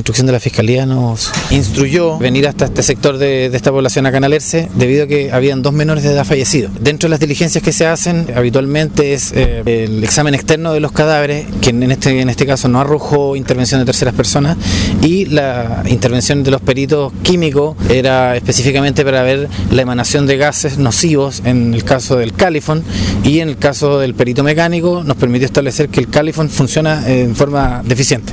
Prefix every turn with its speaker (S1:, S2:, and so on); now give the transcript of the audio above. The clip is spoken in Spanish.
S1: instrucción de la Fiscalía nos instruyó venir hasta este sector de, esta población a Canalerse debido a que habían dos menores de edad fallecidos. Dentro de las diligencias que se hacen habitualmente es eh, el examen externo de los cadáveres, que en este, en este caso no arrojó intervención de terceras personas, y la intervención de los peritos químicos era específicamente para ver la emanación de gases nocivos en el caso del califón y en el caso del perito mecánico nos permitió establecer que el califón funciona en forma deficiente.